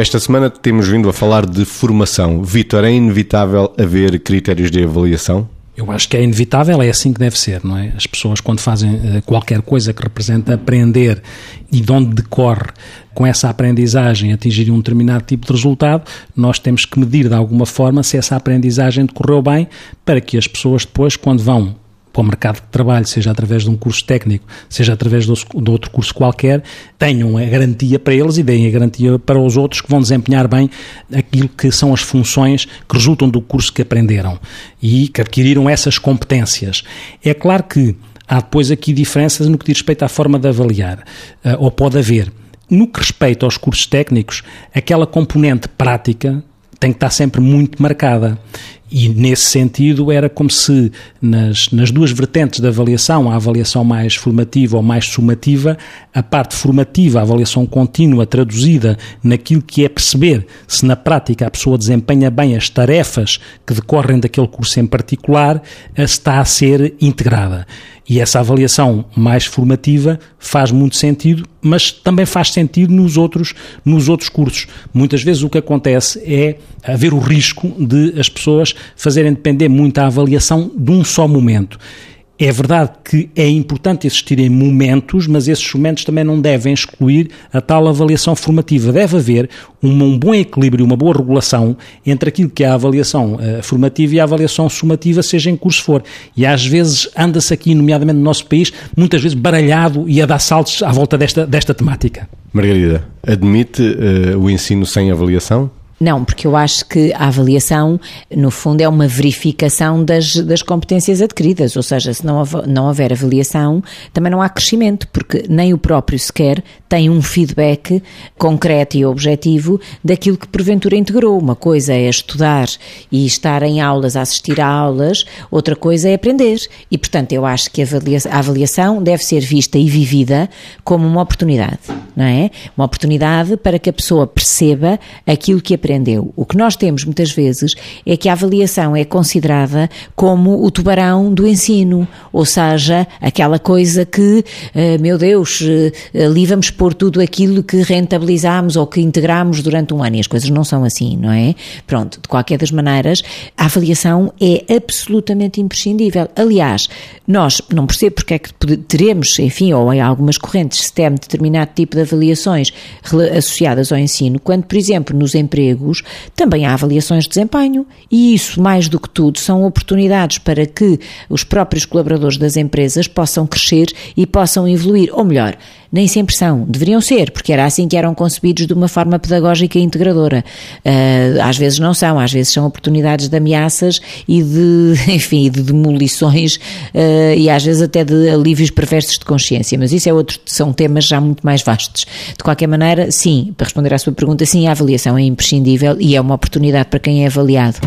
Esta semana temos vindo a falar de formação. Vitor, é inevitável haver critérios de avaliação? Eu acho que é inevitável, é assim que deve ser, não é? As pessoas, quando fazem eh, qualquer coisa que representa aprender e de onde decorre com essa aprendizagem atingir um determinado tipo de resultado, nós temos que medir de alguma forma se essa aprendizagem decorreu bem para que as pessoas depois, quando vão para o mercado de trabalho, seja através de um curso técnico, seja através de outro curso qualquer, tenham a garantia para eles e deem a garantia para os outros que vão desempenhar bem aquilo que são as funções que resultam do curso que aprenderam e que adquiriram essas competências. É claro que há depois aqui diferenças no que diz respeito à forma de avaliar, eh, ou pode haver. No que respeita aos cursos técnicos, aquela componente prática tem que estar sempre muito marcada. E nesse sentido era como se nas, nas duas vertentes da avaliação, a avaliação mais formativa ou mais sumativa, a parte formativa, a avaliação contínua, traduzida naquilo que é perceber se na prática a pessoa desempenha bem as tarefas que decorrem daquele curso em particular, está a ser integrada. E essa avaliação mais formativa faz muito sentido, mas também faz sentido nos outros, nos outros cursos. Muitas vezes o que acontece é haver o risco de as pessoas fazerem depender muito a avaliação de um só momento. É verdade que é importante existirem momentos, mas esses momentos também não devem excluir a tal avaliação formativa. Deve haver um, bom equilíbrio, uma boa regulação entre aquilo que é a avaliação uh, formativa e a avaliação sumativa, seja em curso for. E às vezes anda-se aqui, nomeadamente no nosso país, muitas vezes baralhado e a dar saltos à volta desta, desta temática. Margarida, admite uh, o ensino sem avaliação? Não, porque eu acho que a avaliação, no fundo, é uma verificação das, das competências adquiridas, ou seja, se não, não houver avaliação, também não há crescimento, porque nem o próprio sequer tem um feedback concreto e objetivo daquilo que porventura integrou. Uma coisa é estudar e estar em aulas, assistir a aulas, outra coisa é aprender. E, portanto, eu acho que a avaliação deve ser vista e vivida como uma oportunidade, não é? Uma oportunidade para que a pessoa perceba aquilo que aprendeu O que nós temos muitas vezes é que a avaliação é considerada como o tubarão do ensino, ou seja, aquela coisa que, eh, meu Deus, eh, ali vamos pôr tudo aquilo que rentabilizamos ou que integramos durante um ano e as coisas não são assim, não é? Pronto, de qualquer das maneiras, a avaliação é absolutamente imprescindível. Aliás, nós não percebo porque é que teremos, enfim, ou em algumas correntes, se tem determinado tipo de avaliações associadas ao ensino, quando, por exemplo, nos empregos empregos, também há avaliações de desempenho e isso, mais do que tudo, são oportunidades para que os próprios colaboradores das empresas possam crescer e possam evoluir, ou melhor, nem sempre são, deveriam ser, porque era assim que eram concebidos de uma forma pedagógica e integradora. Uh, às vezes não são, às vezes são oportunidades de ameaças e de, enfim, de demolições uh, e às vezes até de alívios perversos de consciência, mas isso é outro, são temas já muito mais vastos. De qualquer maneira, sim, para responder à sua pergunta, sim, a avaliação é imprescindível e é uma oportunidade para quem é avaliado.